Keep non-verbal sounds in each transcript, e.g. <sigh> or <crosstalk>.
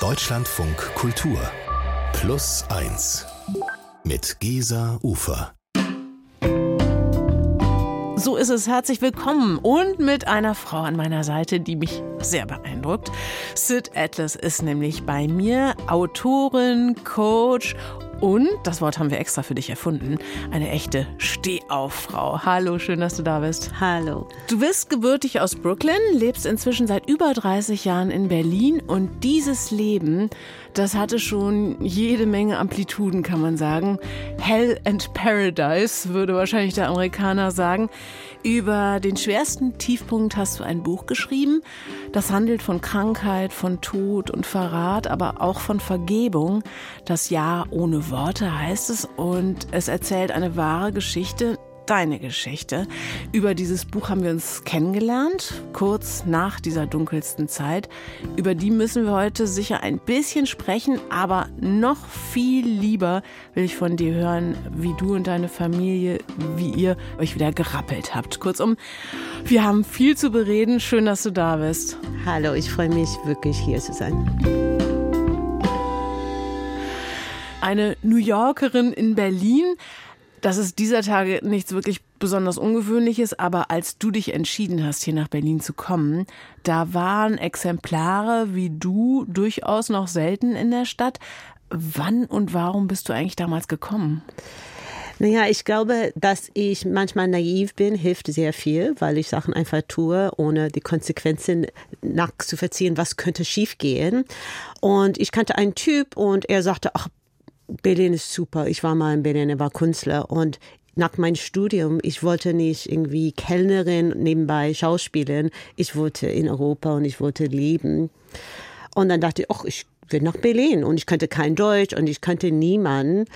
Deutschlandfunk Kultur Plus 1 mit Gesa Ufer. So ist es. Herzlich willkommen und mit einer Frau an meiner Seite, die mich sehr beeindruckt. Sid Atlas ist nämlich bei mir Autorin, Coach und, das Wort haben wir extra für dich erfunden, eine echte Stehauffrau. Hallo, schön, dass du da bist. Hallo. Du bist gebürtig aus Brooklyn, lebst inzwischen seit über 30 Jahren in Berlin und dieses Leben, das hatte schon jede Menge Amplituden, kann man sagen. Hell and Paradise, würde wahrscheinlich der Amerikaner sagen. Über den schwersten Tiefpunkt hast du ein Buch geschrieben. Das handelt von Krankheit, von Tod und Verrat, aber auch von Vergebung. Das Jahr ohne Worte heißt es und es erzählt eine wahre Geschichte, deine Geschichte. Über dieses Buch haben wir uns kennengelernt, kurz nach dieser dunkelsten Zeit. Über die müssen wir heute sicher ein bisschen sprechen, aber noch viel lieber will ich von dir hören, wie du und deine Familie, wie ihr euch wieder gerappelt habt. Kurzum, wir haben viel zu bereden. Schön, dass du da bist. Hallo, ich freue mich wirklich hier zu sein. Eine New Yorkerin in Berlin das ist dieser Tage nichts wirklich besonders Ungewöhnliches, aber als du dich entschieden hast, hier nach Berlin zu kommen, da waren Exemplare wie du durchaus noch selten in der Stadt. Wann und warum bist du eigentlich damals gekommen? Naja, ich glaube, dass ich manchmal naiv bin, hilft sehr viel, weil ich Sachen einfach tue, ohne die Konsequenzen nachzuverziehen, was könnte schiefgehen. Und ich kannte einen Typ und er sagte, ach, Berlin ist super. Ich war mal in Berlin, er war Künstler und nach meinem Studium, ich wollte nicht irgendwie Kellnerin nebenbei Schauspielen. Ich wollte in Europa und ich wollte leben. Und dann dachte ich, ach, ich will nach Berlin und ich kannte kein Deutsch und ich kannte niemanden.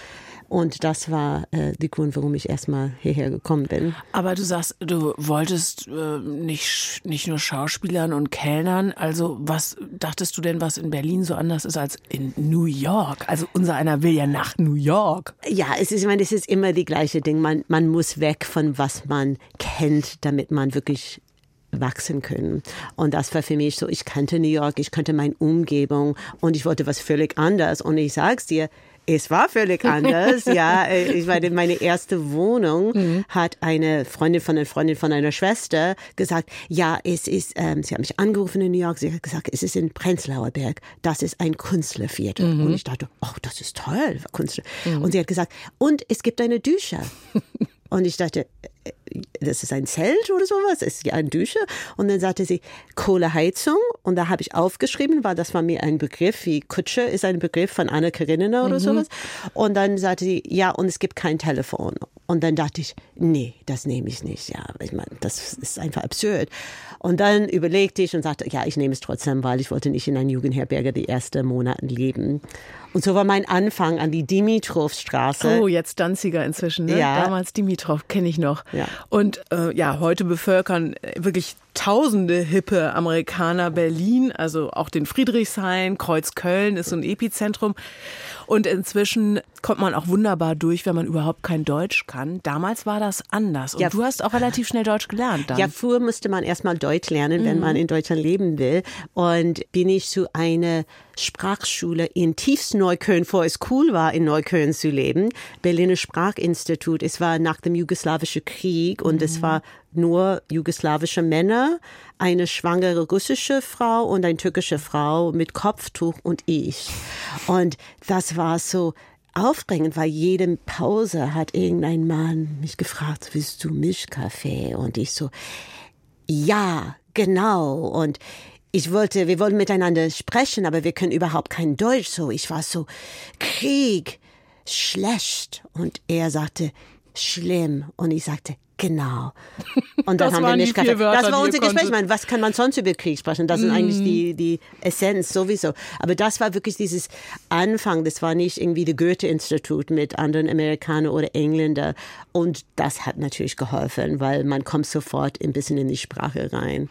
Und das war äh, der Grund, warum ich erstmal hierher gekommen bin. Aber du sagst, du wolltest äh, nicht, nicht nur Schauspielern und Kellnern. Also was dachtest du denn, was in Berlin so anders ist als in New York? Also unser einer will ja nach New York. Ja, es ist, ich meine, es ist immer die gleiche Ding. Man, man muss weg von was man kennt, damit man wirklich wachsen können. Und das war für mich so, ich kannte New York, ich kannte meine Umgebung und ich wollte was völlig anderes. Und ich sag's dir, es war völlig anders, <laughs> ja. Äh, ich meine, meine erste Wohnung mhm. hat eine Freundin von einer Freundin von einer Schwester gesagt, ja, es ist, ähm, sie hat mich angerufen in New York, sie hat gesagt, es ist in Prenzlauer Berg, das ist ein Künstlerviertel. Mhm. Und ich dachte, oh, das ist toll, Künstler. Mhm. Und sie hat gesagt, und es gibt eine Dusche. <laughs> Und ich dachte, das ist ein Zelt oder sowas, ist ja eine Dusche. Und dann sagte sie Kohleheizung. Und da habe ich aufgeschrieben, weil das war mir ein Begriff, wie Kutsche ist ein Begriff von Anna Karenina oder mhm. sowas. Und dann sagte sie, ja, und es gibt kein Telefon. Und dann dachte ich, nee, das nehme ich nicht. Ja, ich meine, das ist einfach absurd. Und dann überlegte ich und sagte, ja, ich nehme es trotzdem, weil ich wollte nicht in einer Jugendherberge die ersten Monate leben. Und so war mein Anfang an die Dimitrovstraße. Oh, jetzt Danziger inzwischen, ne? Ja. Damals Dimitrov, kenne ich noch. Ja. Und äh, ja, heute bevölkern äh, wirklich tausende hippe Amerikaner Berlin, also auch den Friedrichshain, Kreuzköln ist so ein Epizentrum. Und inzwischen kommt man auch wunderbar durch, wenn man überhaupt kein Deutsch kann. Damals war das anders. Und Ja. du hast auch relativ schnell Deutsch gelernt dann. Ja, früher musste man erstmal Deutsch lernen, wenn man in Deutschland leben will. Und bin ich zu einer Sprachschule in Tiefsneukölln, vor es cool war, in Neukölln zu leben. Berliner Sprachinstitut. Es war nach dem jugoslawischen Krieg und es war nur jugoslawische Männer, eine schwangere russische Frau und eine türkische Frau mit Kopftuch und ich. Und das war so aufregend, weil jede Pause hat irgendein Mann mich gefragt, willst du Milchkaffee? Und ich so, ja, genau. Und ich wollte, wir wollten miteinander sprechen, aber wir können überhaupt kein Deutsch. So, ich war so, Krieg, schlecht. Und er sagte, schlimm. Und ich sagte, genau. <laughs> Und dann Das haben wir nicht vier Wörter, Das war unser Gespräch. Ich meine, was kann man sonst über Krieg sprechen? Das ist eigentlich die, die Essenz sowieso. Aber das war wirklich dieses Anfang. Das war nicht irgendwie das Goethe-Institut mit anderen Amerikanern oder Engländern. Und das hat natürlich geholfen, weil man kommt sofort ein bisschen in die Sprache rein.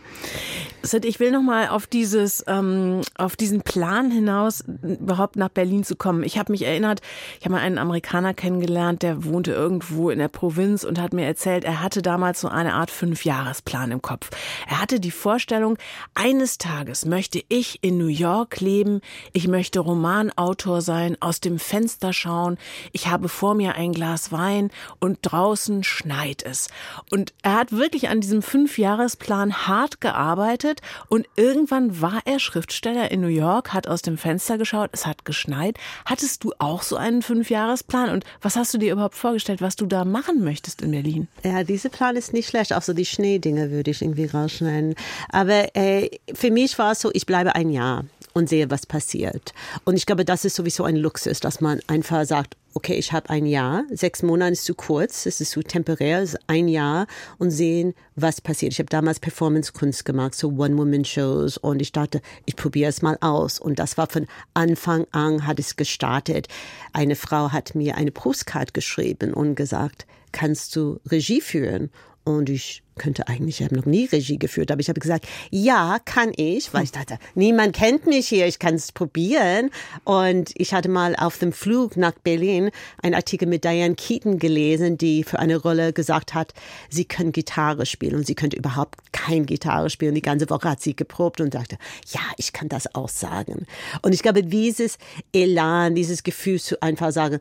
Sid, ich will noch mal auf dieses, ähm, auf diesen Plan hinaus, überhaupt nach Berlin zu kommen. Ich habe mich erinnert, ich habe mal einen Amerikaner kennengelernt, der wohnte irgendwo in der Provinz und hat mir erzählt, er er hatte damals so eine Art Fünfjahresplan im Kopf. Er hatte die Vorstellung, eines Tages möchte ich in New York leben, ich möchte Romanautor sein, aus dem Fenster schauen, ich habe vor mir ein Glas Wein und draußen schneit es. Und er hat wirklich an diesem Fünfjahresplan hart gearbeitet und irgendwann war er Schriftsteller in New York, hat aus dem Fenster geschaut, es hat geschneit. Hattest du auch so einen Fünfjahresplan und was hast du dir überhaupt vorgestellt, was du da machen möchtest in Berlin? Ja, dieser Plan ist nicht schlecht. Auch so die Schneedinge würde ich irgendwie rausschneiden. Aber äh, für mich war es so, ich bleibe ein Jahr und sehe, was passiert. Und ich glaube, das ist sowieso ein Luxus, dass man einfach sagt, okay, ich habe ein Jahr, sechs Monate ist zu kurz, es ist zu temporär, es ist ein Jahr und sehen, was passiert. Ich habe damals Performance-Kunst gemacht, so One-Woman-Shows und ich dachte, ich probiere es mal aus. Und das war von Anfang an, hat es gestartet. Eine Frau hat mir eine Postkarte geschrieben und gesagt, kannst du Regie führen? Und ich könnte eigentlich, ich habe noch nie Regie geführt, aber ich habe gesagt, ja, kann ich, weil ich dachte, niemand kennt mich hier, ich kann es probieren. Und ich hatte mal auf dem Flug nach Berlin einen Artikel mit Diane Keaton gelesen, die für eine Rolle gesagt hat, sie kann Gitarre spielen und sie könnte überhaupt kein Gitarre spielen. Die ganze Woche hat sie geprobt und dachte, ja, ich kann das auch sagen. Und ich glaube, dieses Elan, dieses Gefühl zu einfach sagen,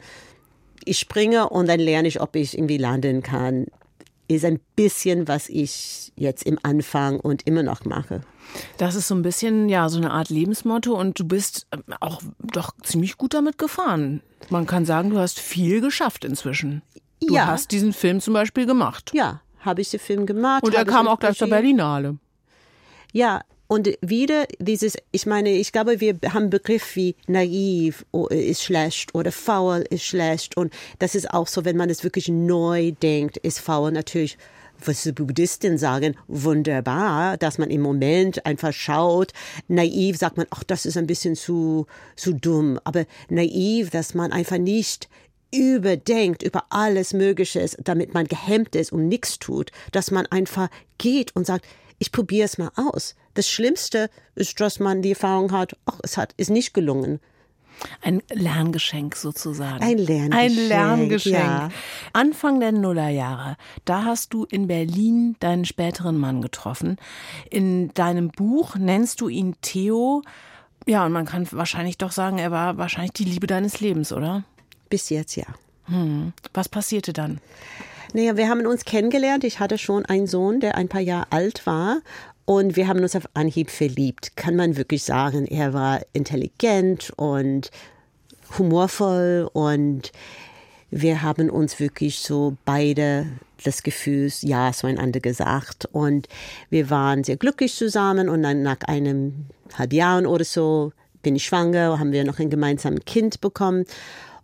ich springe und dann lerne ich, ob ich irgendwie landen kann ist ein bisschen, was ich jetzt im Anfang und immer noch mache. Das ist so ein bisschen, ja, so eine Art Lebensmotto und du bist ähm, auch doch ziemlich gut damit gefahren. Man kann sagen, du hast viel geschafft inzwischen. Du ja. hast diesen Film zum Beispiel gemacht. Ja, habe ich den Film gemacht. Und er kam auch gleich zur Berlinale. Ja, und wieder dieses, ich meine, ich glaube, wir haben Begriff wie naiv ist schlecht oder faul ist schlecht. Und das ist auch so, wenn man es wirklich neu denkt, ist faul natürlich was die Buddhisten sagen, wunderbar, dass man im Moment einfach schaut. Naiv sagt man, ach, das ist ein bisschen zu, zu dumm. Aber naiv, dass man einfach nicht überdenkt über alles Mögliche, damit man gehemmt ist und nichts tut, dass man einfach geht und sagt, ich probiere es mal aus. Das Schlimmste ist, dass man die Erfahrung hat, ach, es hat, ist nicht gelungen. Ein Lerngeschenk sozusagen. Ein Lerngeschenk. Ein Lerngeschenk. Ja. Anfang der Nullerjahre, da hast du in Berlin deinen späteren Mann getroffen. In deinem Buch nennst du ihn Theo. Ja, und man kann wahrscheinlich doch sagen, er war wahrscheinlich die Liebe deines Lebens, oder? Bis jetzt ja. Hm. Was passierte dann? Naja, wir haben uns kennengelernt. Ich hatte schon einen Sohn, der ein paar Jahre alt war. Und wir haben uns auf Anhieb verliebt, kann man wirklich sagen. Er war intelligent und humorvoll und wir haben uns wirklich so beide das Gefühl Ja zueinander gesagt. Und wir waren sehr glücklich zusammen und dann nach einem halb Jahren oder so bin ich schwanger, haben wir noch ein gemeinsames Kind bekommen.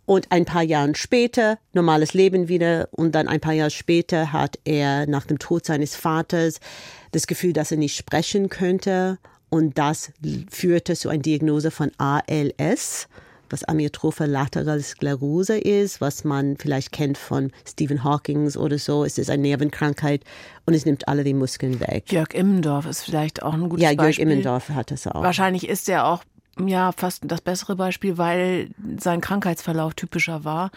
Und ein paar Jahre später, normales Leben wieder. Und dann ein paar Jahre später hat er nach dem Tod seines Vaters das Gefühl, dass er nicht sprechen könnte. Und das führte zu einer Diagnose von ALS, was Amyotrophe laterale Sklerose ist, was man vielleicht kennt von Stephen Hawking oder so. Es ist eine Nervenkrankheit und es nimmt alle die Muskeln weg. Jörg Immendorf ist vielleicht auch ein gutes ja, Beispiel. Ja, Jörg Immendorf hat es auch. Wahrscheinlich ist er auch ja, fast das bessere Beispiel, weil sein Krankheitsverlauf typischer war.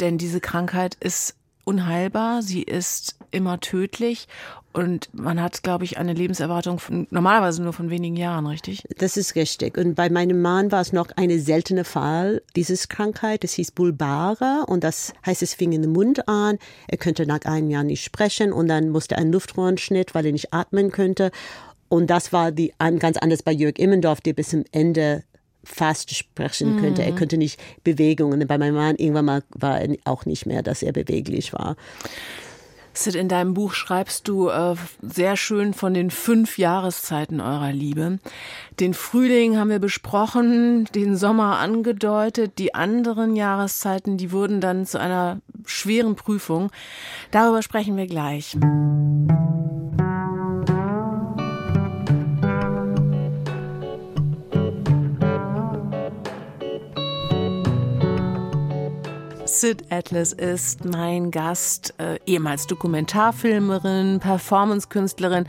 Denn diese Krankheit ist unheilbar, sie ist immer tödlich und man hat, glaube ich, eine Lebenserwartung von normalerweise nur von wenigen Jahren, richtig? Das ist richtig. Und bei meinem Mann war es noch eine seltene Fall dieses Krankheit. Das hieß Bulbara und das heißt, es fing in den Mund an. Er könnte nach einem Jahr nicht sprechen und dann musste er einen Luftröhrenschnitt, weil er nicht atmen könnte. Und das war die, ganz anders bei Jörg Immendorf, der bis zum Ende fast sprechen könnte. Mhm. Er könnte nicht Bewegungen. Bei meinem Mann irgendwann mal war er auch nicht mehr, dass er beweglich war. Sid, in deinem Buch schreibst du äh, sehr schön von den fünf Jahreszeiten eurer Liebe. Den Frühling haben wir besprochen, den Sommer angedeutet, die anderen Jahreszeiten, die wurden dann zu einer schweren Prüfung. Darüber sprechen wir gleich. Sid Atlas ist mein Gast, äh, ehemals Dokumentarfilmerin, Performancekünstlerin,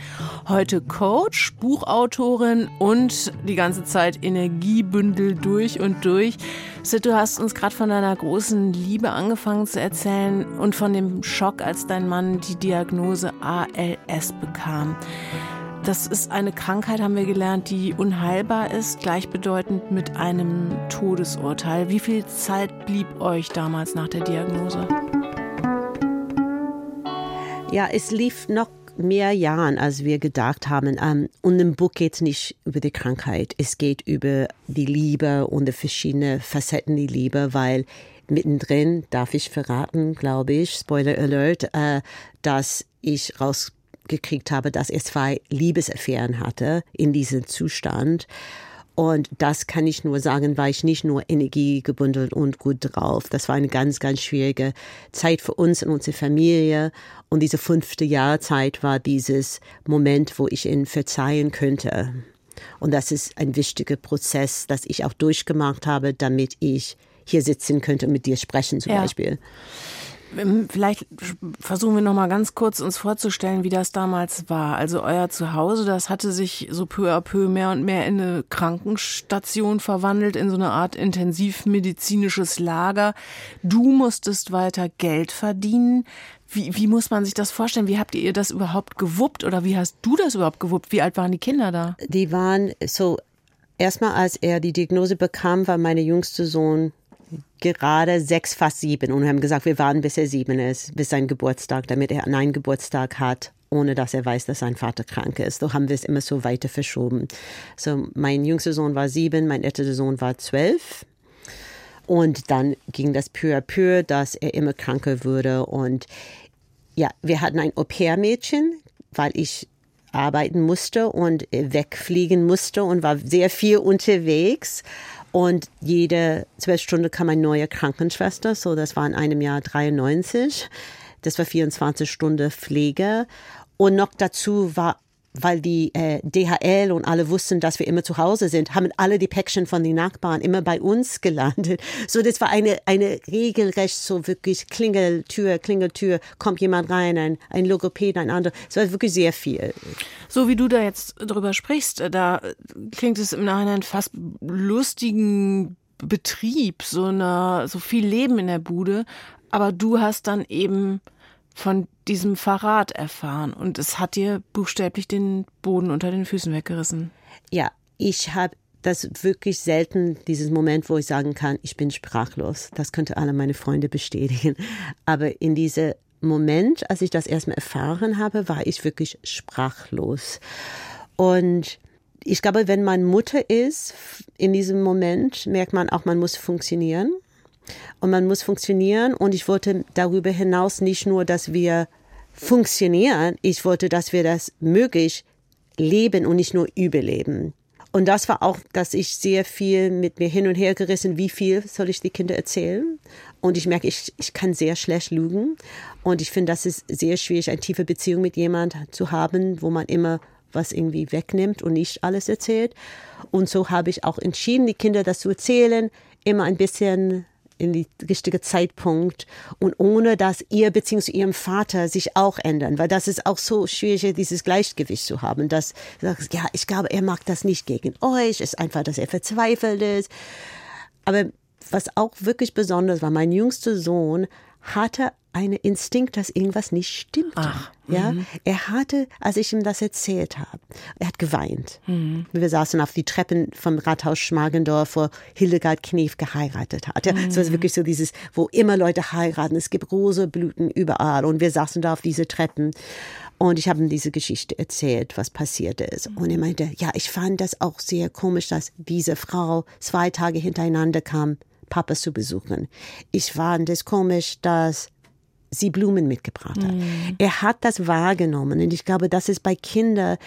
heute Coach, Buchautorin und die ganze Zeit Energiebündel durch und durch. Sid, du hast uns gerade von deiner großen Liebe angefangen zu erzählen und von dem Schock, als dein Mann die Diagnose ALS bekam. Das ist eine Krankheit, haben wir gelernt, die unheilbar ist, gleichbedeutend mit einem Todesurteil. Wie viel Zeit blieb euch damals nach der Diagnose? Ja, es lief noch mehr Jahren, als wir gedacht haben. Ähm, und im Buch geht es nicht über die Krankheit. Es geht über die Liebe und die verschiedenen Facetten der Liebe, weil mittendrin darf ich verraten, glaube ich, Spoiler Alert, äh, dass ich rausgekriegt habe, dass er zwei Liebesaffären hatte in diesem Zustand. Und das kann ich nur sagen, war ich nicht nur energiegebundelt und gut drauf. Das war eine ganz, ganz schwierige Zeit für uns und unsere Familie. Und diese fünfte Jahrzeit war dieses Moment, wo ich ihn verzeihen könnte. Und das ist ein wichtiger Prozess, das ich auch durchgemacht habe, damit ich hier sitzen könnte und mit dir sprechen zum ja. Beispiel. Ähm, vielleicht versuchen wir noch mal ganz kurz uns vorzustellen, wie das damals war. Also euer Zuhause, das hatte sich so peu à peu mehr und mehr in eine Krankenstation verwandelt, in so eine Art intensivmedizinisches Lager. Du musstest weiter Geld verdienen. Wie, wie muss man sich das vorstellen? Wie habt ihr das überhaupt gewuppt oder wie hast du das überhaupt gewuppt? Wie alt waren die Kinder da? Die waren so Erstmal, als er die Diagnose bekam, war meine jüngste Sohn gerade sechs, fast sieben und haben gesagt, wir warten, bis er sieben ist, bis sein Geburtstag, damit er einen Geburtstag hat, ohne dass er weiß, dass sein Vater krank ist. So haben wir es immer so weiter verschoben. So, mein jüngster Sohn war sieben, mein ältester Sohn war zwölf. Und dann ging das peu à peu, dass er immer kranker wurde. Und ja, wir hatten ein Au-pair-Mädchen, weil ich arbeiten musste und wegfliegen musste und war sehr viel unterwegs. Und jede zwölf Stunden kam eine neue Krankenschwester. So, das war in einem Jahr 93. Das war 24 Stunden Pflege. Und noch dazu war weil die äh, DHL und alle wussten, dass wir immer zu Hause sind, haben alle die Päckchen von den Nachbarn immer bei uns <laughs> gelandet. So, das war eine, eine regelrecht so wirklich Klingeltür, Klingeltür, kommt jemand rein, ein, ein Logopäd, ein anderer. Es war wirklich sehr viel. So wie du da jetzt drüber sprichst, da klingt es im Nachhinein fast lustigen Betrieb, so einer, so viel Leben in der Bude. Aber du hast dann eben von diesem Verrat erfahren und es hat dir buchstäblich den Boden unter den Füßen weggerissen. Ja, ich habe das wirklich selten, dieses Moment, wo ich sagen kann, ich bin sprachlos. Das könnte alle meine Freunde bestätigen. Aber in diesem Moment, als ich das erstmal erfahren habe, war ich wirklich sprachlos. Und ich glaube, wenn man Mutter ist, in diesem Moment merkt man auch, man muss funktionieren und man muss funktionieren. Und ich wollte darüber hinaus nicht nur, dass wir funktionieren, ich wollte, dass wir das möglich leben und nicht nur überleben. Und das war auch, dass ich sehr viel mit mir hin und her gerissen, wie viel soll ich die Kinder erzählen? Und ich merke, ich, ich kann sehr schlecht lügen. Und ich finde, das ist sehr schwierig, eine tiefe Beziehung mit jemand zu haben, wo man immer was irgendwie wegnimmt und nicht alles erzählt. Und so habe ich auch entschieden, die Kinder das zu erzählen, immer ein bisschen in die richtige Zeitpunkt und ohne dass ihr bzw. ihrem Vater sich auch ändern, weil das ist auch so schwierig, dieses Gleichgewicht zu haben, dass ja, ich glaube, er mag das nicht gegen euch, ist einfach, dass er verzweifelt ist. Aber was auch wirklich besonders war, mein jüngster Sohn hatte einen Instinkt, dass irgendwas nicht stimmte. Ach, ja, mhm. er hatte, als ich ihm das erzählt habe, er hat geweint. Mhm. Wir saßen auf die Treppen vom Rathaus Schmargendorf, wo Hildegard Knef geheiratet hat. Ja, mhm. Es war wirklich so dieses, wo immer Leute heiraten. Es gibt rosa Blüten überall und wir saßen da auf diese Treppen. Und ich habe ihm diese Geschichte erzählt, was passiert ist. Und er meinte, ja, ich fand das auch sehr komisch, dass diese Frau zwei Tage hintereinander kam, Papa zu besuchen. Ich fand es komisch, dass sie Blumen mitgebracht hat. Mhm. Er hat das wahrgenommen und ich glaube, das ist bei Kindern,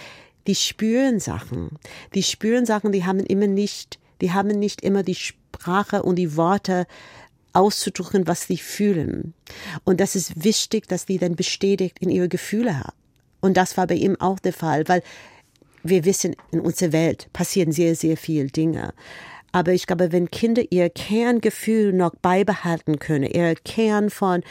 die spüren Sachen. Die spüren Sachen, die haben immer nicht, die haben nicht immer die Sprache und die Worte auszudrücken, was sie fühlen. Und das ist wichtig, dass die dann bestätigt in ihre Gefühle haben. Und das war bei ihm auch der Fall, weil wir wissen, in unserer Welt passieren sehr, sehr viele Dinge. Aber ich glaube, wenn Kinder ihr Kerngefühl noch beibehalten können, ihr Kern von,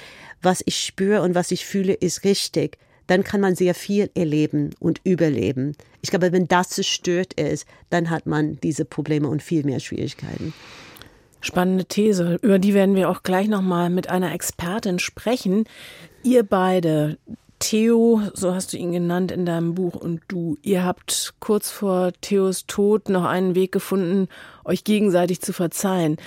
was ich spüre und was ich fühle, ist richtig, dann kann man sehr viel erleben und überleben. Ich glaube, wenn das zerstört ist, dann hat man diese Probleme und viel mehr Schwierigkeiten. Spannende These. Über die werden wir auch gleich nochmal mit einer Expertin sprechen. Ihr beide, Theo, so hast du ihn genannt in deinem Buch, und du, ihr habt kurz vor Theos Tod noch einen Weg gefunden, euch gegenseitig zu verzeihen.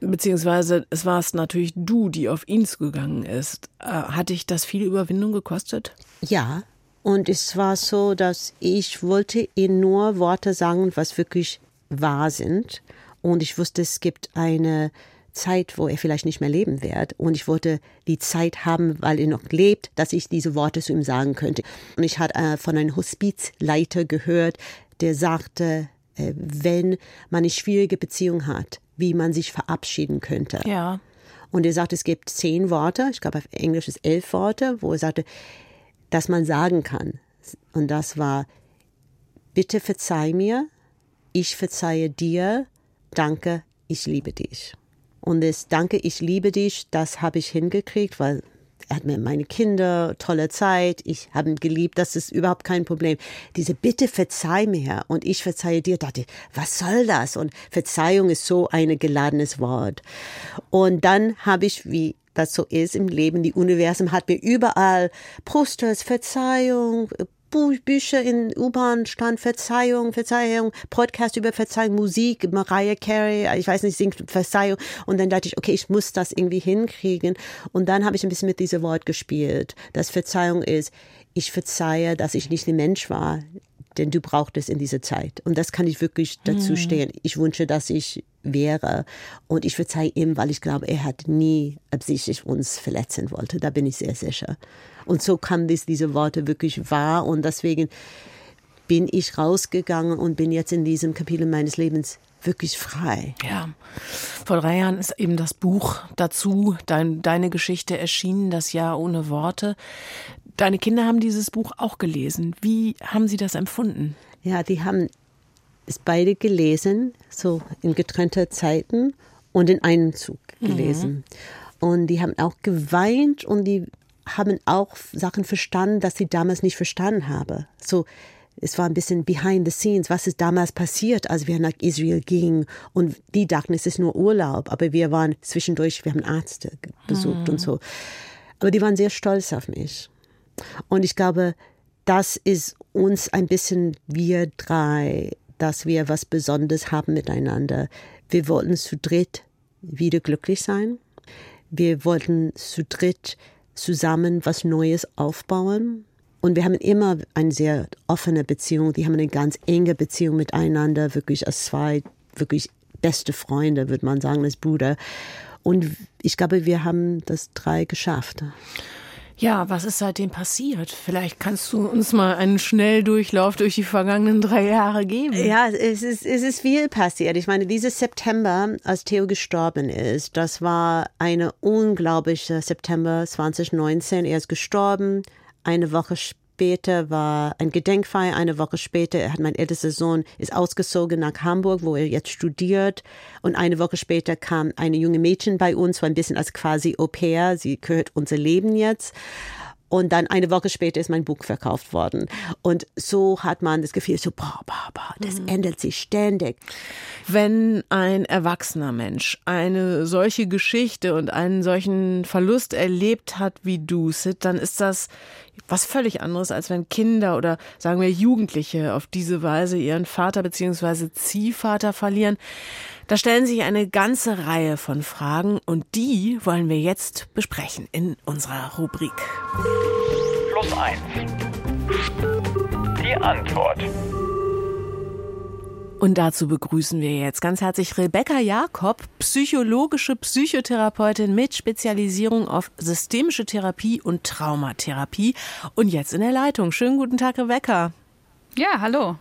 Beziehungsweise es war es natürlich du, die auf ihn zugegangen ist. Äh, hat dich das viel Überwindung gekostet? Ja, und es war so, dass ich wollte ihm nur Worte sagen, was wirklich wahr sind. Und ich wusste, es gibt eine Zeit, wo er vielleicht nicht mehr leben wird. Und ich wollte die Zeit haben, weil er noch lebt, dass ich diese Worte zu ihm sagen könnte. Und ich hatte äh, von einem Hospizleiter gehört, der sagte, äh, wenn man eine schwierige Beziehung hat, wie man sich verabschieden könnte. Ja. Und er sagte, es gibt zehn Worte, ich glaube auf Englisch ist elf Worte, wo er sagte, dass man sagen kann. Und das war, bitte verzeih mir, ich verzeihe dir, danke, ich liebe dich. Und das Danke, ich liebe dich, das habe ich hingekriegt, weil er hat mir meine Kinder, tolle Zeit, ich habe ihn geliebt, das ist überhaupt kein Problem. Diese Bitte verzeih mir und ich verzeihe dir, dachte ich, was soll das? Und Verzeihung ist so ein geladenes Wort. Und dann habe ich, wie das so ist im Leben, die Universum hat mir überall Posters, Verzeihung, Bücher in U-Bahn stand Verzeihung, Verzeihung, Podcast über Verzeihung, Musik, Mariah Carey, ich weiß nicht, singt Verzeihung. Und dann dachte ich, okay, ich muss das irgendwie hinkriegen. Und dann habe ich ein bisschen mit diesem Wort gespielt, dass Verzeihung ist, ich verzeihe, dass ich nicht ein Mensch war, denn du brauchtest in dieser Zeit. Und das kann ich wirklich dazu hm. stehen. Ich wünsche, dass ich wäre. Und ich verzeihe ihm, weil ich glaube, er hat nie absichtlich uns verletzen wollte. Da bin ich sehr sicher. Und so kam dies, diese Worte wirklich wahr. Und deswegen bin ich rausgegangen und bin jetzt in diesem Kapitel meines Lebens wirklich frei. Ja. Vor drei Jahren ist eben das Buch dazu, dein, deine Geschichte erschienen, das Jahr ohne Worte. Deine Kinder haben dieses Buch auch gelesen. Wie haben sie das empfunden? Ja, die haben es beide gelesen, so in getrennter Zeiten und in einem Zug gelesen. Mhm. Und die haben auch geweint und die haben auch Sachen verstanden, dass sie damals nicht verstanden haben. So, es war ein bisschen behind the scenes, was ist damals passiert, als wir nach Israel gingen. Und die dachten, es ist nur Urlaub, aber wir waren zwischendurch, wir haben Ärzte besucht mhm. und so. Aber die waren sehr stolz auf mich. Und ich glaube, das ist uns ein bisschen wir drei, dass wir was Besonderes haben miteinander. Wir wollten zu dritt wieder glücklich sein. Wir wollten zu dritt zusammen was Neues aufbauen. Und wir haben immer eine sehr offene Beziehung. Wir haben eine ganz enge Beziehung miteinander, wirklich als zwei, wirklich beste Freunde, würde man sagen, als Bruder. Und ich glaube, wir haben das drei geschafft. Ja, was ist seitdem passiert? Vielleicht kannst du uns mal einen Schnelldurchlauf durch die vergangenen drei Jahre geben. Ja, es ist, es ist viel passiert. Ich meine, dieses September, als Theo gestorben ist, das war eine unglaubliche September 2019. Er ist gestorben. Eine Woche später später war ein Gedenkfeier. Eine Woche später hat mein ältester Sohn ist ausgezogen nach Hamburg, wo er jetzt studiert. Und eine Woche später kam eine junge Mädchen bei uns, war ein bisschen als quasi Au pair. Sie gehört unser Leben jetzt. Und dann eine Woche später ist mein Buch verkauft worden. Und so hat man das Gefühl, so, boah, boah, boah, das mhm. ändert sich ständig. Wenn ein erwachsener Mensch eine solche Geschichte und einen solchen Verlust erlebt hat wie du, Sid, dann ist das was völlig anderes, als wenn Kinder oder sagen wir Jugendliche auf diese Weise ihren Vater bzw. Ziehvater verlieren. Da stellen sich eine ganze Reihe von Fragen und die wollen wir jetzt besprechen in unserer Rubrik. Plus eins. Die Antwort. Und dazu begrüßen wir jetzt ganz herzlich Rebecca Jakob, psychologische Psychotherapeutin mit Spezialisierung auf systemische Therapie und Traumatherapie. Und jetzt in der Leitung. Schönen guten Tag, Rebecca. Ja, hallo.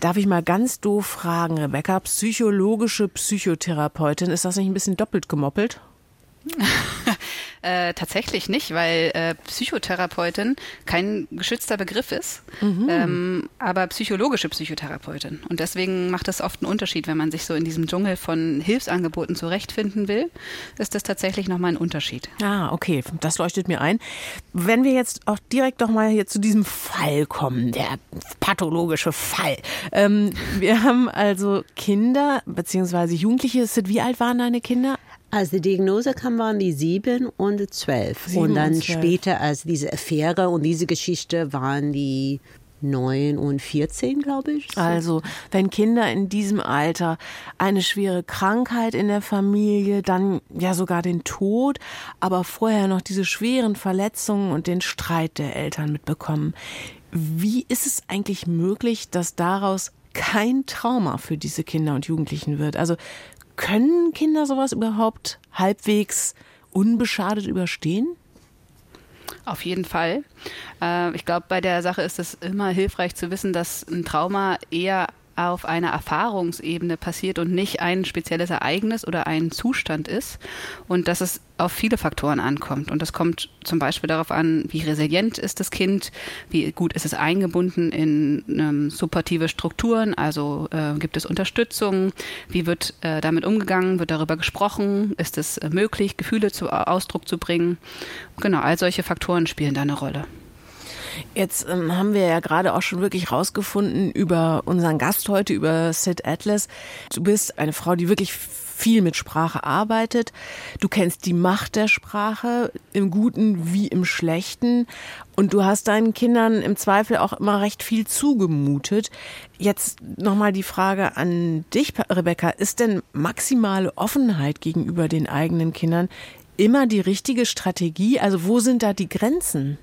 Darf ich mal ganz doof fragen, Rebecca, psychologische Psychotherapeutin, ist das nicht ein bisschen doppelt gemoppelt? <laughs> Äh, tatsächlich nicht, weil äh, Psychotherapeutin kein geschützter Begriff ist, mhm. ähm, aber psychologische Psychotherapeutin. Und deswegen macht es oft einen Unterschied, wenn man sich so in diesem Dschungel von Hilfsangeboten zurechtfinden will, ist das tatsächlich nochmal ein Unterschied. Ah, okay, das leuchtet mir ein. Wenn wir jetzt auch direkt doch mal hier zu diesem Fall kommen, der pathologische Fall. Ähm, wir haben also Kinder bzw. Jugendliche. Wie alt waren deine Kinder? Als die Diagnose kam, waren die sieben und zwölf. Sieben und dann und später, als diese Affäre und diese Geschichte, waren die neun und 14, glaube ich. So. Also, wenn Kinder in diesem Alter eine schwere Krankheit in der Familie, dann ja sogar den Tod, aber vorher noch diese schweren Verletzungen und den Streit der Eltern mitbekommen. Wie ist es eigentlich möglich, dass daraus kein Trauma für diese Kinder und Jugendlichen wird? Also, können Kinder sowas überhaupt halbwegs unbeschadet überstehen? Auf jeden Fall. Äh, ich glaube, bei der Sache ist es immer hilfreich zu wissen, dass ein Trauma eher auf einer Erfahrungsebene passiert und nicht ein spezielles Ereignis oder ein Zustand ist und dass es auf viele Faktoren ankommt. Und das kommt zum Beispiel darauf an, wie resilient ist das Kind, wie gut ist es eingebunden in ähm, supportive Strukturen, also äh, gibt es Unterstützung, wie wird äh, damit umgegangen, wird darüber gesprochen, ist es äh, möglich, Gefühle zu Ausdruck zu bringen. Genau, all solche Faktoren spielen da eine Rolle. Jetzt ähm, haben wir ja gerade auch schon wirklich rausgefunden über unseren Gast heute, über Sid Atlas. Du bist eine Frau, die wirklich viel mit Sprache arbeitet. Du kennst die Macht der Sprache im Guten wie im Schlechten. Und du hast deinen Kindern im Zweifel auch immer recht viel zugemutet. Jetzt nochmal die Frage an dich, Rebecca. Ist denn maximale Offenheit gegenüber den eigenen Kindern immer die richtige Strategie? Also wo sind da die Grenzen?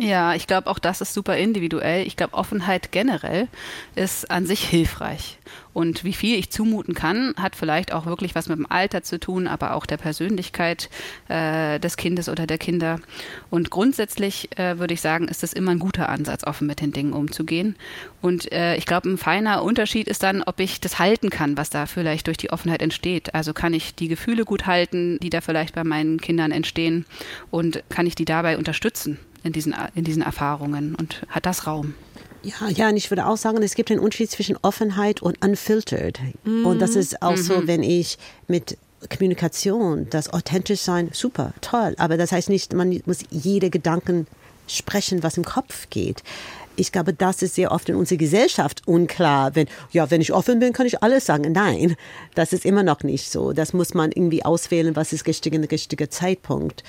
Ja, ich glaube, auch das ist super individuell. Ich glaube, Offenheit generell ist an sich hilfreich. Und wie viel ich zumuten kann, hat vielleicht auch wirklich was mit dem Alter zu tun, aber auch der Persönlichkeit äh, des Kindes oder der Kinder. Und grundsätzlich äh, würde ich sagen, ist es immer ein guter Ansatz, offen mit den Dingen umzugehen. Und äh, ich glaube, ein feiner Unterschied ist dann, ob ich das halten kann, was da vielleicht durch die Offenheit entsteht. Also kann ich die Gefühle gut halten, die da vielleicht bei meinen Kindern entstehen und kann ich die dabei unterstützen in diesen, in diesen Erfahrungen und hat das Raum. Ja, ja, und ich würde auch sagen, es gibt einen Unterschied zwischen Offenheit und unfiltered. Mhm. Und das ist auch mhm. so, wenn ich mit Kommunikation, das authentisch sein, super, toll. Aber das heißt nicht, man muss jede Gedanken sprechen, was im Kopf geht. Ich glaube, das ist sehr oft in unserer Gesellschaft unklar. Wenn, ja, wenn ich offen bin, kann ich alles sagen. Nein, das ist immer noch nicht so. Das muss man irgendwie auswählen, was ist richtig, der richtige Zeitpunkt.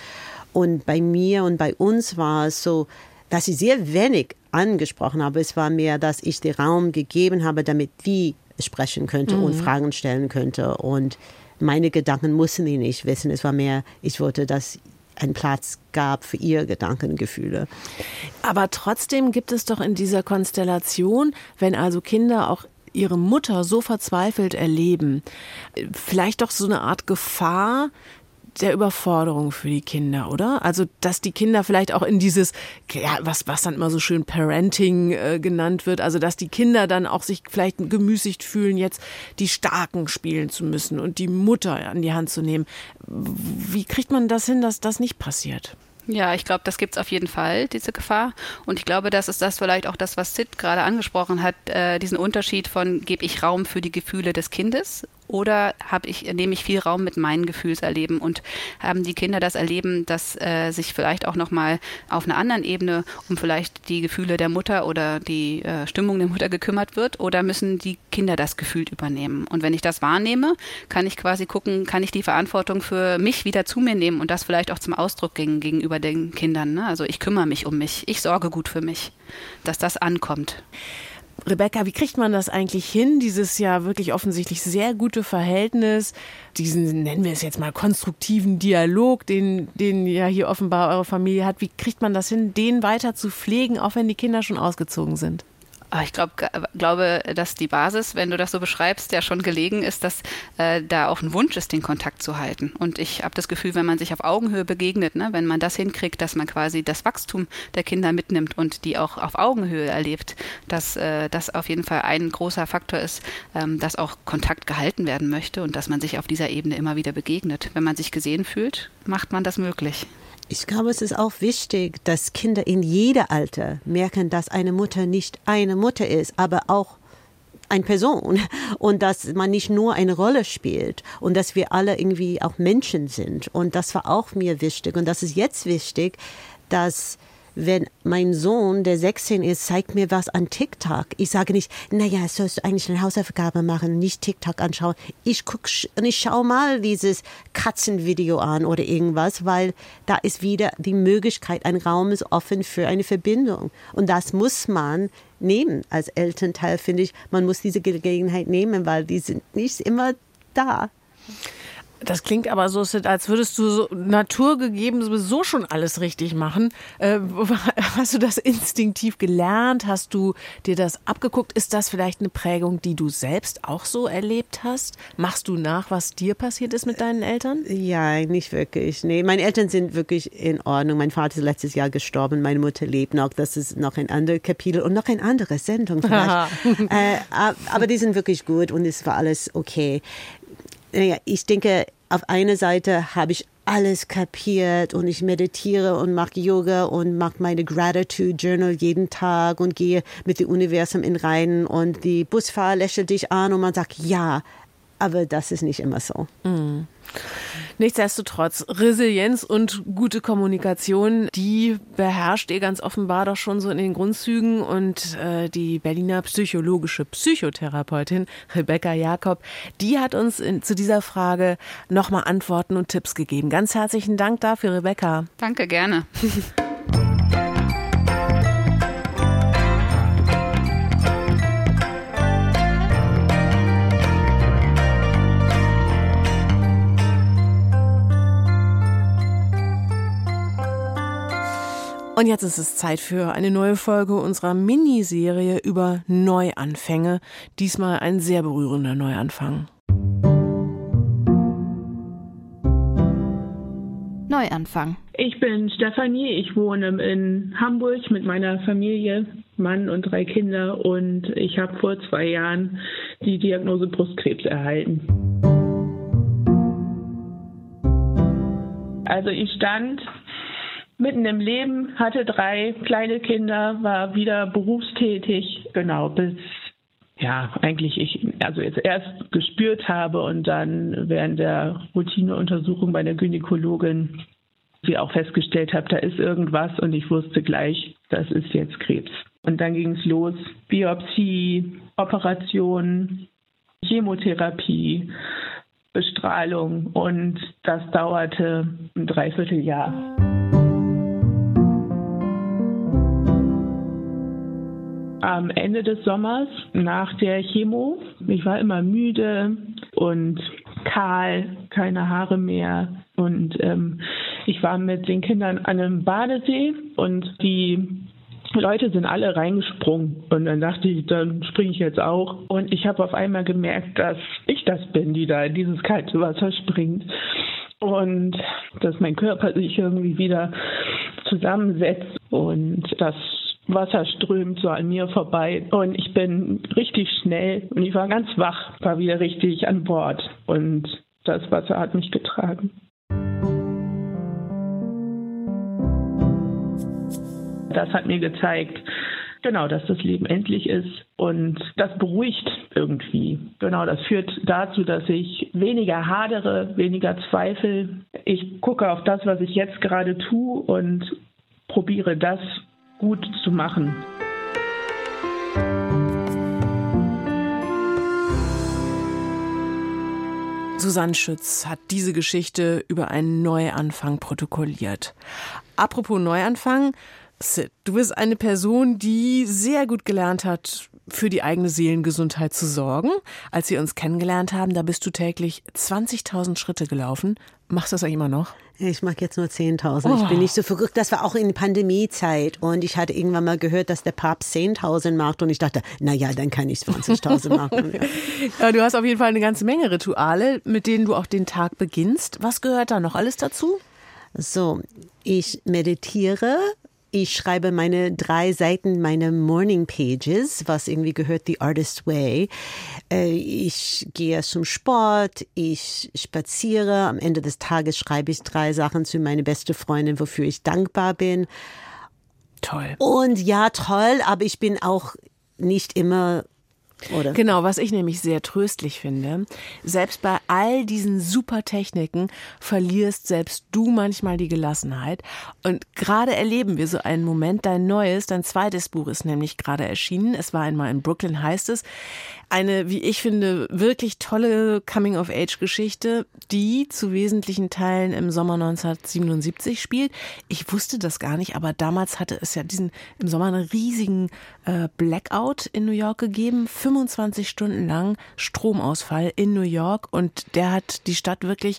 Und bei mir und bei uns war es so, dass ich sehr wenig angesprochen habe. Es war mehr, dass ich den Raum gegeben habe, damit die sprechen könnte mhm. und Fragen stellen könnte. Und meine Gedanken mussten die nicht wissen. Es war mehr, ich wollte, dass ein Platz gab für ihre Gedankengefühle. Aber trotzdem gibt es doch in dieser Konstellation, wenn also Kinder auch ihre Mutter so verzweifelt erleben, vielleicht doch so eine Art Gefahr, der Überforderung für die Kinder, oder? Also, dass die Kinder vielleicht auch in dieses, ja, was, was dann immer so schön Parenting äh, genannt wird, also dass die Kinder dann auch sich vielleicht gemüßigt fühlen, jetzt die Starken spielen zu müssen und die Mutter an die Hand zu nehmen. Wie kriegt man das hin, dass das nicht passiert? Ja, ich glaube, das gibt es auf jeden Fall, diese Gefahr. Und ich glaube, das ist das vielleicht auch das, was Sid gerade angesprochen hat, äh, diesen Unterschied von, gebe ich Raum für die Gefühle des Kindes oder habe ich, nehme ich viel Raum mit meinen Gefühlserleben und haben die Kinder das Erleben, dass äh, sich vielleicht auch nochmal auf einer anderen Ebene um vielleicht die Gefühle der Mutter oder die äh, Stimmung der Mutter gekümmert wird oder müssen die Kinder das gefühlt übernehmen? Und wenn ich das wahrnehme, kann ich quasi gucken, kann ich die Verantwortung für mich wieder zu mir nehmen und das vielleicht auch zum Ausdruck gegen, gegenüber den Kindern. Ne? Also ich kümmere mich um mich, ich sorge gut für mich, dass das ankommt. Rebecca, wie kriegt man das eigentlich hin, dieses ja wirklich offensichtlich sehr gute Verhältnis, diesen, nennen wir es jetzt mal, konstruktiven Dialog, den, den ja hier offenbar eure Familie hat, wie kriegt man das hin, den weiter zu pflegen, auch wenn die Kinder schon ausgezogen sind? Ich glaub, glaube, dass die Basis, wenn du das so beschreibst, ja schon gelegen ist, dass äh, da auch ein Wunsch ist, den Kontakt zu halten. Und ich habe das Gefühl, wenn man sich auf Augenhöhe begegnet, ne, wenn man das hinkriegt, dass man quasi das Wachstum der Kinder mitnimmt und die auch auf Augenhöhe erlebt, dass äh, das auf jeden Fall ein großer Faktor ist, ähm, dass auch Kontakt gehalten werden möchte und dass man sich auf dieser Ebene immer wieder begegnet. Wenn man sich gesehen fühlt, macht man das möglich. Ich glaube, es ist auch wichtig, dass Kinder in jedem Alter merken, dass eine Mutter nicht eine Mutter ist, aber auch eine Person und dass man nicht nur eine Rolle spielt und dass wir alle irgendwie auch Menschen sind. Und das war auch mir wichtig. Und das ist jetzt wichtig, dass wenn mein Sohn, der 16 ist, zeigt mir was an TikTok. Ich sage nicht, naja, sollst du eigentlich eine Hausaufgabe machen, nicht TikTok anschauen. Ich guck und ich schau mal dieses Katzenvideo an oder irgendwas, weil da ist wieder die Möglichkeit, ein Raum ist offen für eine Verbindung. Und das muss man nehmen als Elternteil, finde ich. Man muss diese Gelegenheit nehmen, weil die sind nicht immer da. Das klingt aber so, als würdest du so naturgegeben sowieso schon alles richtig machen. Äh, <laughs> hast du das instinktiv gelernt? Hast du dir das abgeguckt? Ist das vielleicht eine Prägung, die du selbst auch so erlebt hast? Machst du nach, was dir passiert ist mit deinen Eltern? Ja, nicht wirklich. Nee, meine Eltern sind wirklich in Ordnung. Mein Vater ist letztes Jahr gestorben, meine Mutter lebt noch. Das ist noch ein anderes Kapitel und noch eine andere Sendung <laughs> vielleicht. äh, aber die sind wirklich gut und es war alles okay naja, ich denke, auf einer Seite habe ich alles kapiert und ich meditiere und mache Yoga und mache meine Gratitude Journal jeden Tag und gehe mit dem Universum in Reinen und die Busfahrer lächelt dich an und man sagt ja, aber das ist nicht immer so. Mhm. Nichtsdestotrotz, Resilienz und gute Kommunikation, die beherrscht ihr ganz offenbar doch schon so in den Grundzügen. Und äh, die Berliner psychologische Psychotherapeutin Rebecca Jakob, die hat uns in, zu dieser Frage nochmal Antworten und Tipps gegeben. Ganz herzlichen Dank dafür, Rebecca. Danke, gerne. <laughs> Und jetzt ist es Zeit für eine neue Folge unserer Miniserie über Neuanfänge. Diesmal ein sehr berührender Neuanfang. Neuanfang. Ich bin Stefanie, ich wohne in Hamburg mit meiner Familie, Mann und drei Kinder und ich habe vor zwei Jahren die Diagnose Brustkrebs erhalten. Also ich stand mitten im Leben, hatte drei kleine Kinder, war wieder berufstätig, genau, bis ja, eigentlich ich also jetzt erst gespürt habe und dann während der Routineuntersuchung bei der Gynäkologin sie auch festgestellt habe, da ist irgendwas und ich wusste gleich, das ist jetzt Krebs. Und dann ging es los, Biopsie, Operation, Chemotherapie, Bestrahlung und das dauerte ein Dreivierteljahr. Am Ende des Sommers nach der Chemo. Ich war immer müde und kahl, keine Haare mehr. Und ähm, ich war mit den Kindern an einem Badesee und die Leute sind alle reingesprungen. Und dann dachte ich, dann springe ich jetzt auch. Und ich habe auf einmal gemerkt, dass ich das bin, die da in dieses kalte Wasser springt. Und dass mein Körper sich irgendwie wieder zusammensetzt und dass Wasser strömt so an mir vorbei und ich bin richtig schnell und ich war ganz wach, war wieder richtig an Bord und das Wasser hat mich getragen. Das hat mir gezeigt, genau, dass das Leben endlich ist und das beruhigt irgendwie. Genau, das führt dazu, dass ich weniger hadere, weniger zweifel. Ich gucke auf das, was ich jetzt gerade tue und probiere das gut zu machen. Susanne Schütz hat diese Geschichte über einen Neuanfang protokolliert. Apropos Neuanfang, Sid, du bist eine Person, die sehr gut gelernt hat, für die eigene Seelengesundheit zu sorgen. Als wir uns kennengelernt haben, da bist du täglich 20.000 Schritte gelaufen. Machst du das eigentlich immer noch? Ich mache jetzt nur 10.000. Oh. Ich bin nicht so verrückt. Das war auch in Pandemiezeit. Und ich hatte irgendwann mal gehört, dass der Papst 10.000 macht. Und ich dachte, na ja, dann kann ich 20.000 machen. <laughs> Ja. ja, du hast auf jeden Fall eine ganze Menge Rituale, mit denen du auch den Tag beginnst. Was gehört da noch alles dazu? So, ich meditiere ich schreibe meine drei Seiten, meine Morning Pages, was irgendwie gehört The Artist Way. Äh, ich gehe zum Sport, ich spaziere. Am Ende des Tages schreibe ich drei Sachen zu meine beste Freundin, wofür ich dankbar bin. Toll. Und ja, toll, aber ich bin auch nicht immer oder? Genau, was ich nämlich sehr tröstlich finde. Selbst bei all diesen super Techniken verlierst selbst du manchmal die Gelassenheit. Und gerade erleben wir so einen Moment. Dein neues, dein zweites Buch ist nämlich gerade erschienen. Es war einmal in Brooklyn, heißt es eine, wie ich finde, wirklich tolle Coming-of-Age-Geschichte, die zu wesentlichen Teilen im Sommer 1977 spielt. Ich wusste das gar nicht, aber damals hatte es ja diesen im Sommer einen riesigen äh, Blackout in New York gegeben, 25 Stunden lang Stromausfall in New York und der hat die Stadt wirklich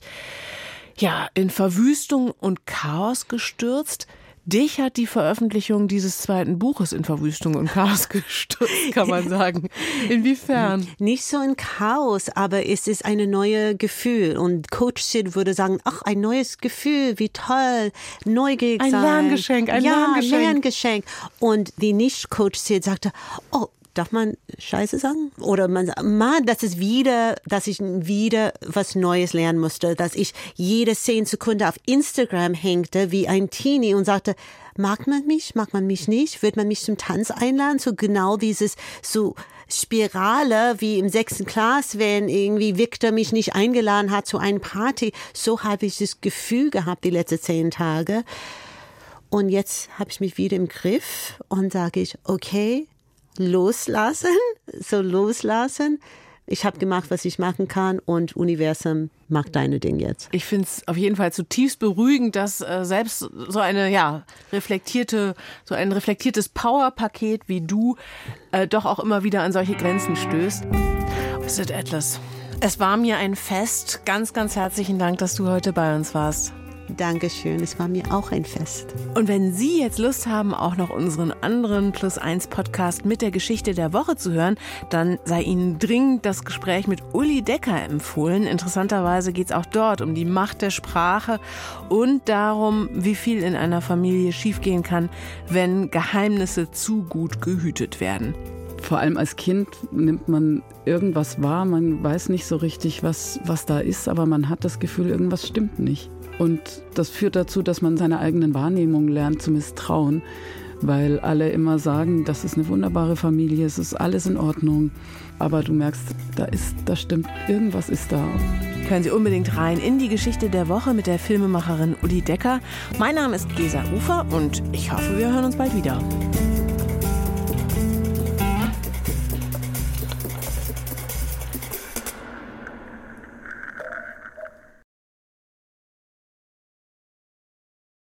ja in Verwüstung und Chaos gestürzt. Dich hat die Veröffentlichung dieses zweiten Buches in Verwüstung und Chaos <laughs> gestürzt, kann man sagen. Inwiefern? Nicht so in Chaos, aber es ist eine neue Gefühl. Und Coach Sid würde sagen, ach, ein neues Gefühl, wie toll, neugierig ein sein. Ein Lerngeschenk, ein ja, Lerngeschenk. Lerngeschenk. Und die Nicht-Coach Sid sagte, oh, darf man Scheiße sagen? Oder man sagt, Mann, das ist wieder, dass ich wieder was Neues lernen musste, dass ich jede zehn Sekunden auf Instagram hängte wie ein Teenie und sagte, mag man mich, mag man mich nicht, wird man mich zum Tanz einladen? So genau dieses, so Spirale wie im sechsten Klass, wenn irgendwie Victor mich nicht eingeladen hat zu einer Party. So habe ich das Gefühl gehabt die letzten zehn Tage. Und jetzt habe ich mich wieder im Griff und sage ich, okay, loslassen, so loslassen. Ich habe gemacht, was ich machen kann und Universum macht deine Ding jetzt. Ich finde es auf jeden Fall zutiefst beruhigend, dass äh, selbst so eine ja reflektierte, so ein reflektiertes Powerpaket wie du äh, doch auch immer wieder an solche Grenzen stößt. Sid Atlas, es war mir ein Fest. Ganz, ganz herzlichen Dank, dass du heute bei uns warst. Dankeschön, es war mir auch ein Fest. Und wenn Sie jetzt Lust haben, auch noch unseren anderen Plus 1 Podcast mit der Geschichte der Woche zu hören, dann sei Ihnen dringend das Gespräch mit Uli Decker empfohlen. Interessanterweise geht es auch dort um die Macht der Sprache und darum, wie viel in einer Familie schiefgehen kann, wenn Geheimnisse zu gut gehütet werden. Vor allem als Kind nimmt man irgendwas wahr, man weiß nicht so richtig, was, was da ist, aber man hat das Gefühl, irgendwas stimmt nicht. Und das führt dazu, dass man seiner eigenen Wahrnehmung lernt zu misstrauen, weil alle immer sagen, das ist eine wunderbare Familie, es ist alles in Ordnung. Aber du merkst, da ist, da stimmt, irgendwas ist da. Hören Sie unbedingt rein in die Geschichte der Woche mit der Filmemacherin Uli Decker. Mein Name ist Gesa Ufer und ich hoffe, wir hören uns bald wieder.